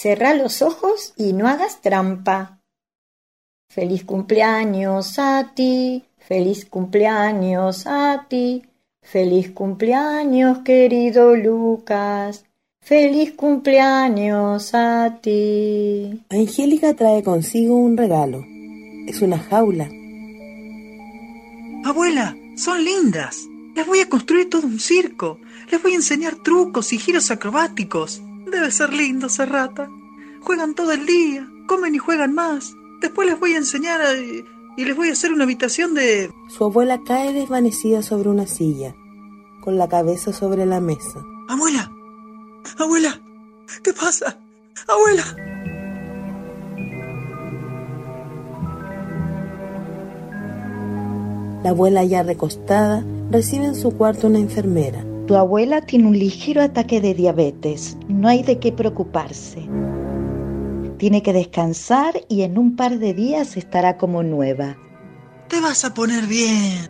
cerrá los ojos y no hagas trampa. Feliz cumpleaños a ti, feliz cumpleaños a ti, feliz cumpleaños querido Lucas, feliz cumpleaños a ti. Angélica trae consigo un regalo. Es una jaula. Abuela, son lindas. Les voy a construir todo un circo. Les voy a enseñar trucos y giros acrobáticos. Debe ser lindo, Serrata. Juegan todo el día, comen y juegan más. Después les voy a enseñar a- y les voy a hacer una habitación de... Su abuela cae desvanecida sobre una silla, con la cabeza sobre la mesa. Abuela, abuela, ¿qué pasa? Abuela. La abuela ya recostada recibe en su cuarto una enfermera. Tu abuela tiene un ligero ataque de diabetes. No hay de qué preocuparse. Tiene que descansar y en un par de días estará como nueva. Te vas a poner bien.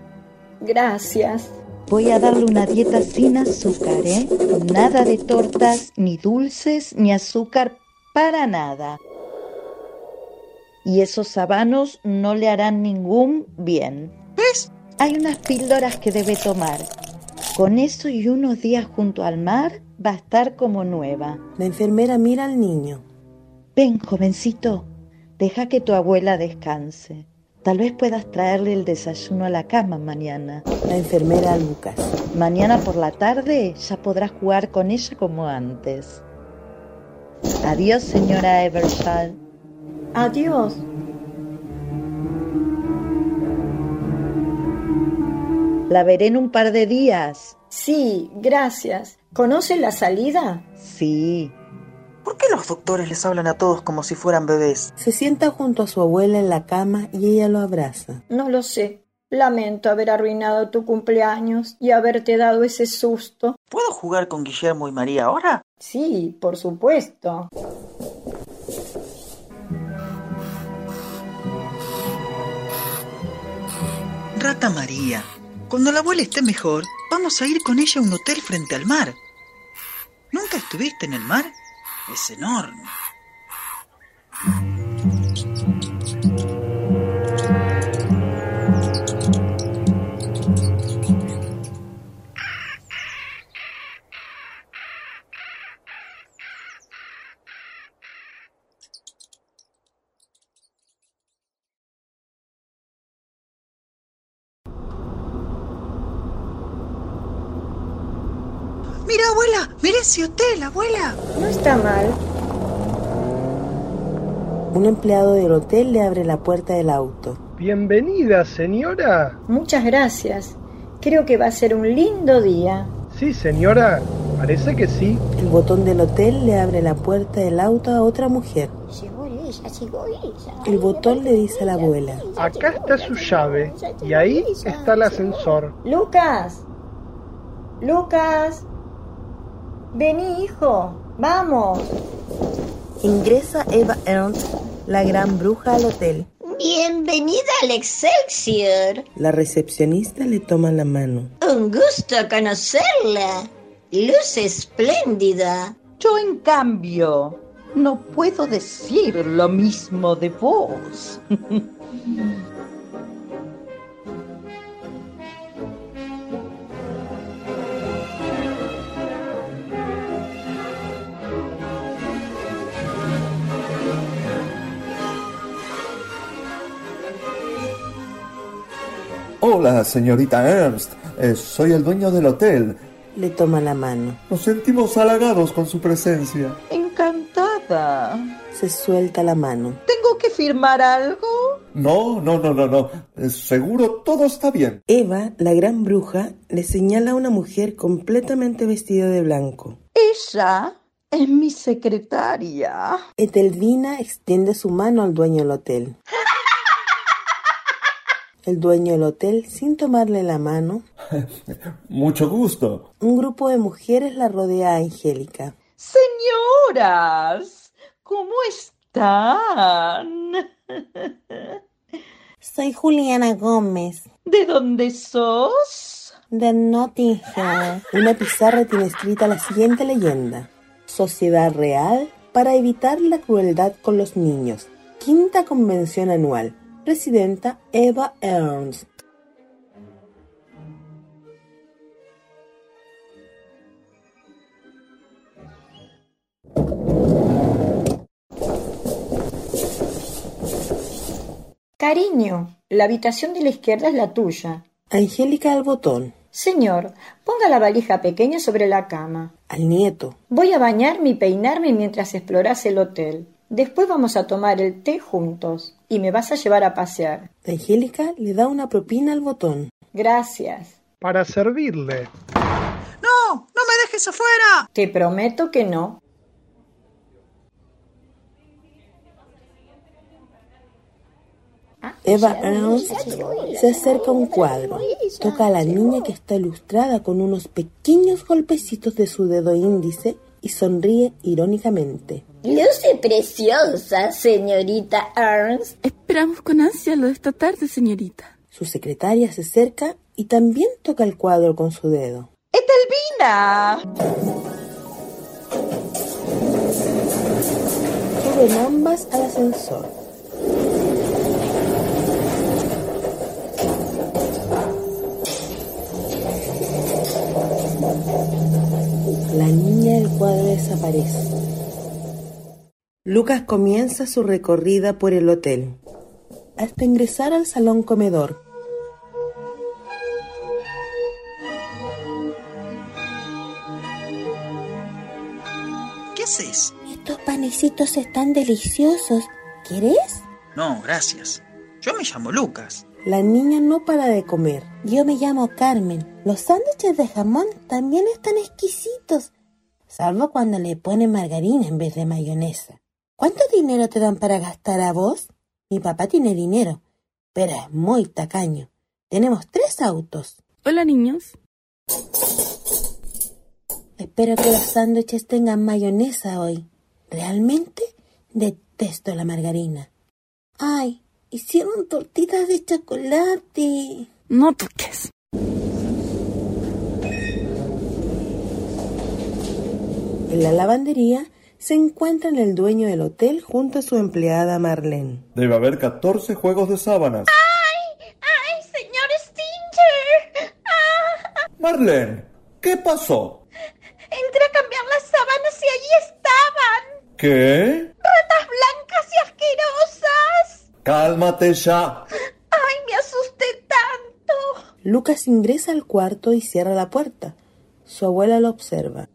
Gracias. Voy a darle una dieta sin azúcar, ¿eh? Nada de tortas, ni dulces, ni azúcar para nada. Y esos sabanos no le harán ningún bien. ¿Ves? Hay unas píldoras que debe tomar. Con eso y unos días junto al mar va a estar como nueva. La enfermera mira al niño. Ven, jovencito, deja que tu abuela descanse. Tal vez puedas traerle el desayuno a la cama mañana. La enfermera a Lucas. Mañana por la tarde ya podrás jugar con ella como antes. Adiós, señora Evershall. Adiós. La veré en un par de días. Sí, gracias. ¿Conoce la salida? Sí. ¿Por qué los doctores les hablan a todos como si fueran bebés? Se sienta junto a su abuela en la cama y ella lo abraza. No lo sé. Lamento haber arruinado tu cumpleaños y haberte dado ese susto. ¿Puedo jugar con Guillermo y María ahora? Sí, por supuesto. Rata María, cuando la abuela esté mejor, vamos a ir con ella a un hotel frente al mar. ¿Nunca estuviste en el mar? Es enorme. Ese hotel, abuela. No está mal. Un empleado del hotel le abre la puerta del auto. Bienvenida, señora. Muchas gracias. Creo que va a ser un lindo día. Sí, señora. Parece que sí. El botón del hotel le abre la puerta del auto a otra mujer. Llegó ella, llegó ella. El botón le dice a la abuela. Acá está su llave y ahí está el ascensor. Lucas. Lucas. Vení, hijo. Vamos. Ingresa Eva Ernst, la gran bruja, al hotel. Bienvenida al Excelsior. La recepcionista le toma la mano. Un gusto conocerla. Luz espléndida. Yo, en cambio, no puedo decir lo mismo de vos. Hola, señorita Ernst. Eh, soy el dueño del hotel. Le toma la mano. Nos sentimos halagados con su presencia. Encantada. Se suelta la mano. ¿Tengo que firmar algo? No, no, no, no, no. Eh, seguro todo está bien. Eva, la gran bruja, le señala a una mujer completamente vestida de blanco. Ella es mi secretaria. Etelvina extiende su mano al dueño del hotel. El dueño del hotel, sin tomarle la mano, Mucho gusto. un grupo de mujeres la rodea a Angélica. Señoras, ¿cómo están? Soy Juliana Gómez, ¿De dónde sos? de Nottingham. Una pizarra tiene escrita la siguiente leyenda. Sociedad Real para evitar la crueldad con los niños. Quinta convención anual. Presidenta Eva Ernst. Cariño, la habitación de la izquierda es la tuya. Angélica al botón. Señor, ponga la valija pequeña sobre la cama. Al nieto. Voy a bañarme y peinarme mientras exploras el hotel. Después vamos a tomar el té juntos y me vas a llevar a pasear. Angélica le da una propina al botón. Gracias. Para servirle. ¡No! ¡No me dejes afuera! Te prometo que no. Eva Ernst se acerca a un cuadro, toca a la niña que está ilustrada con unos pequeños golpecitos de su dedo índice y sonríe irónicamente. Luce preciosa, señorita Ernst. Esperamos con ansia lo de esta tarde, señorita. Su secretaria se acerca y también toca el cuadro con su dedo. ¡Etelvina! Suben ambas al ascensor. La niña del cuadro desaparece. Lucas comienza su recorrida por el hotel, hasta ingresar al salón comedor. ¿Qué haces? Estos panecitos están deliciosos. ¿Quieres? No, gracias. Yo me llamo Lucas. La niña no para de comer. Yo me llamo Carmen. Los sándwiches de jamón también están exquisitos, salvo cuando le ponen margarina en vez de mayonesa. ¿Cuánto dinero te dan para gastar a vos? Mi papá tiene dinero, pero es muy tacaño. Tenemos tres autos. Hola, niños. Espero que los sándwiches tengan mayonesa hoy. Realmente detesto la margarina. Ay, hicieron tortitas de chocolate. No toques. En la lavandería se encuentran el dueño del hotel junto a su empleada Marlene. Debe haber 14 juegos de sábanas. ¡Ay! ¡Ay, señor Stinger! ¡Ah! Marlene, ¿qué pasó? Entré a cambiar las sábanas y allí estaban. ¿Qué? Ratas blancas y asquerosas. Cálmate ya. ¡Ay, me asusté tanto! Lucas ingresa al cuarto y cierra la puerta. Su abuela lo observa.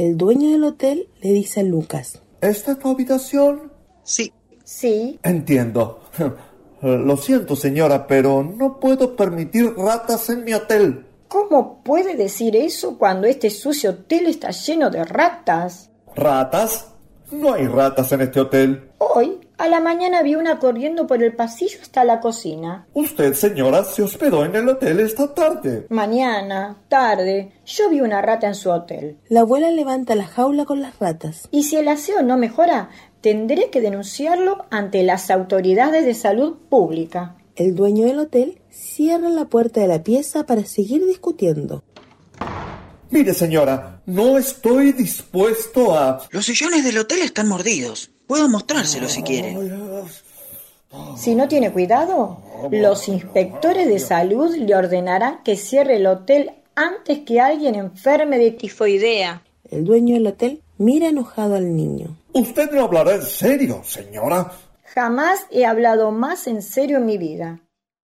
El dueño del hotel le dice a Lucas. ¿Esta es tu habitación? Sí. Sí. Entiendo. Lo siento, señora, pero no puedo permitir ratas en mi hotel. ¿Cómo puede decir eso cuando este sucio hotel está lleno de ratas? ¿Ratas? No hay ratas en este hotel. Hoy, a la mañana vi una corriendo por el pasillo hasta la cocina. Usted, señora, se hospedó en el hotel esta tarde. Mañana, tarde, yo vi una rata en su hotel. La abuela levanta la jaula con las ratas. Y si el aseo no mejora, tendré que denunciarlo ante las autoridades de salud pública. El dueño del hotel cierra la puerta de la pieza para seguir discutiendo. Mire, señora, no estoy dispuesto a... Los sillones del hotel están mordidos. Puedo mostrárselo si quiere. Si no tiene cuidado, los inspectores de salud le ordenarán que cierre el hotel antes que alguien enferme de tifoidea. El dueño del hotel mira enojado al niño. ¿Usted no hablará en serio, señora? Jamás he hablado más en serio en mi vida.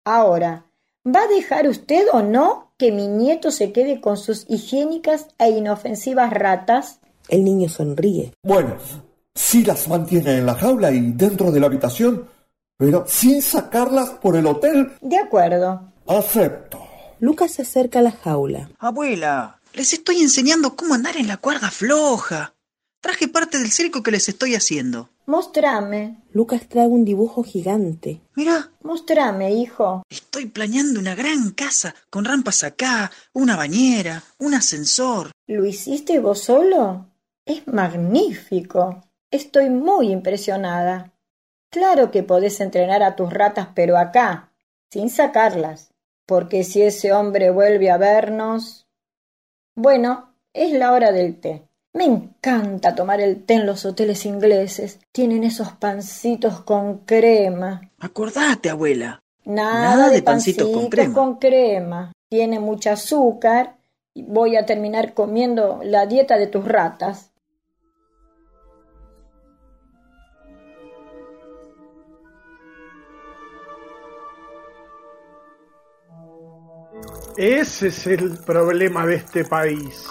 Ahora, ¿va a dejar usted o no que mi nieto se quede con sus higiénicas e inofensivas ratas? El niño sonríe. Bueno, si las mantiene en la jaula y dentro de la habitación, pero sin sacarlas por el hotel. De acuerdo. Acepto. Lucas se acerca a la jaula. Abuela, les estoy enseñando cómo andar en la cuerda floja. Traje parte del circo que les estoy haciendo. Mostrame. Lucas trae un dibujo gigante. Mira, Mostrame, hijo. estoy planeando una gran casa con rampas acá, una bañera, un ascensor. ¿Lo hiciste vos solo? Es magnífico. Estoy muy impresionada. Claro que podés entrenar a tus ratas, pero acá, sin sacarlas, porque si ese hombre vuelve a vernos. Bueno, es la hora del té. Me encanta tomar el té en los hoteles ingleses. Tienen esos pancitos con crema. Acordate, abuela. Nada, de, pancitos, con, crema. con crema. Tiene mucho azúcar voy a terminar comiendo la dieta de tus ratas. Ese es el problema de este país.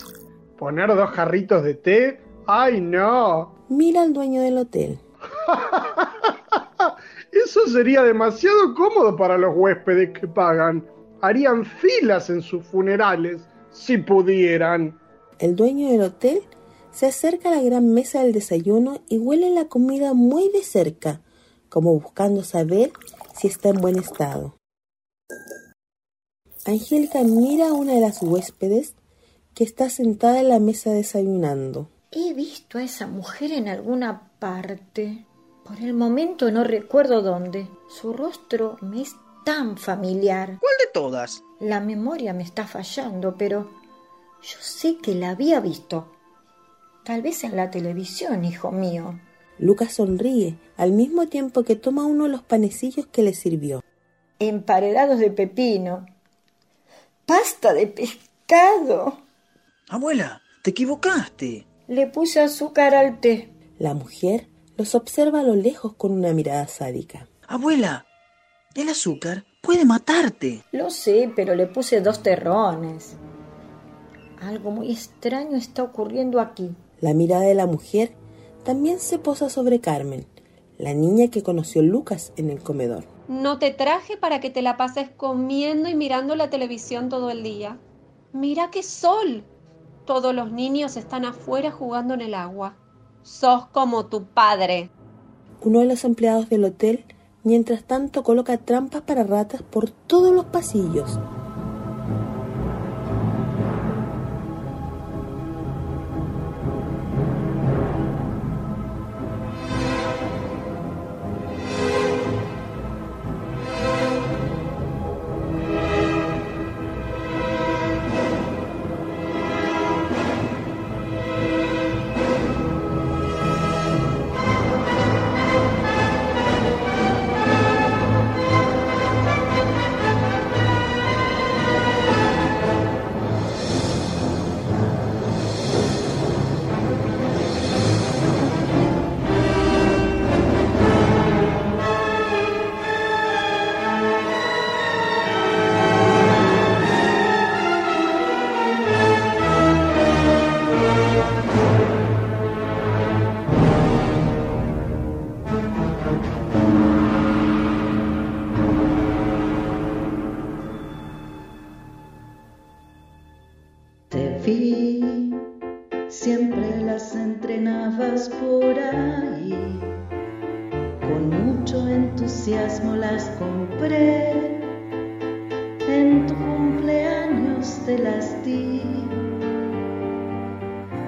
Poner dos jarritos de té. ¡Ay, no! Mira al dueño del hotel. Eso sería demasiado cómodo para los huéspedes que pagan. Harían filas en sus funerales si pudieran. El dueño del hotel se acerca a la gran mesa del desayuno y huele la comida muy de cerca, como buscando saber si está en buen estado. Angélica mira a una de las huéspedes que está sentada en la mesa desayunando. He visto a esa mujer en alguna parte. Por el momento no recuerdo dónde. Su rostro me es tan familiar. ¿Cuál de todas? La memoria me está fallando, pero yo sé que la había visto. Tal vez en la televisión, hijo mío. Lucas sonríe al mismo tiempo que toma uno de los panecillos que le sirvió. Emparedados de pepino. Pasta de pescado. Abuela, te equivocaste. Le puse azúcar al té. La mujer los observa a lo lejos con una mirada sádica. Abuela, el azúcar puede matarte. Lo sé, pero le puse dos terrones. Algo muy extraño está ocurriendo aquí. La mirada de la mujer también se posa sobre Carmen, la niña que conoció Lucas en el comedor. No te traje para que te la pases comiendo y mirando la televisión todo el día. Mira qué sol. Todos los niños están afuera jugando en el agua. Sos como tu padre. Uno de los empleados del hotel, mientras tanto, coloca trampas para ratas por todos los pasillos.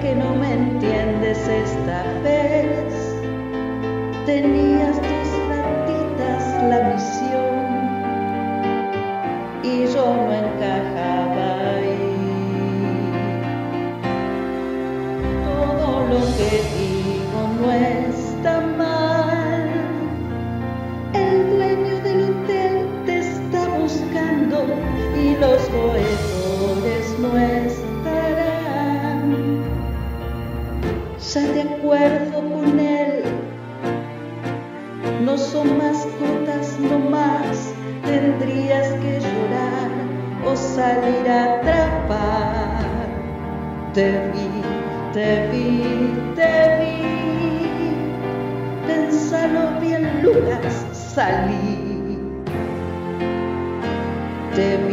que no me entiendes esta vez. Tenías Te vi,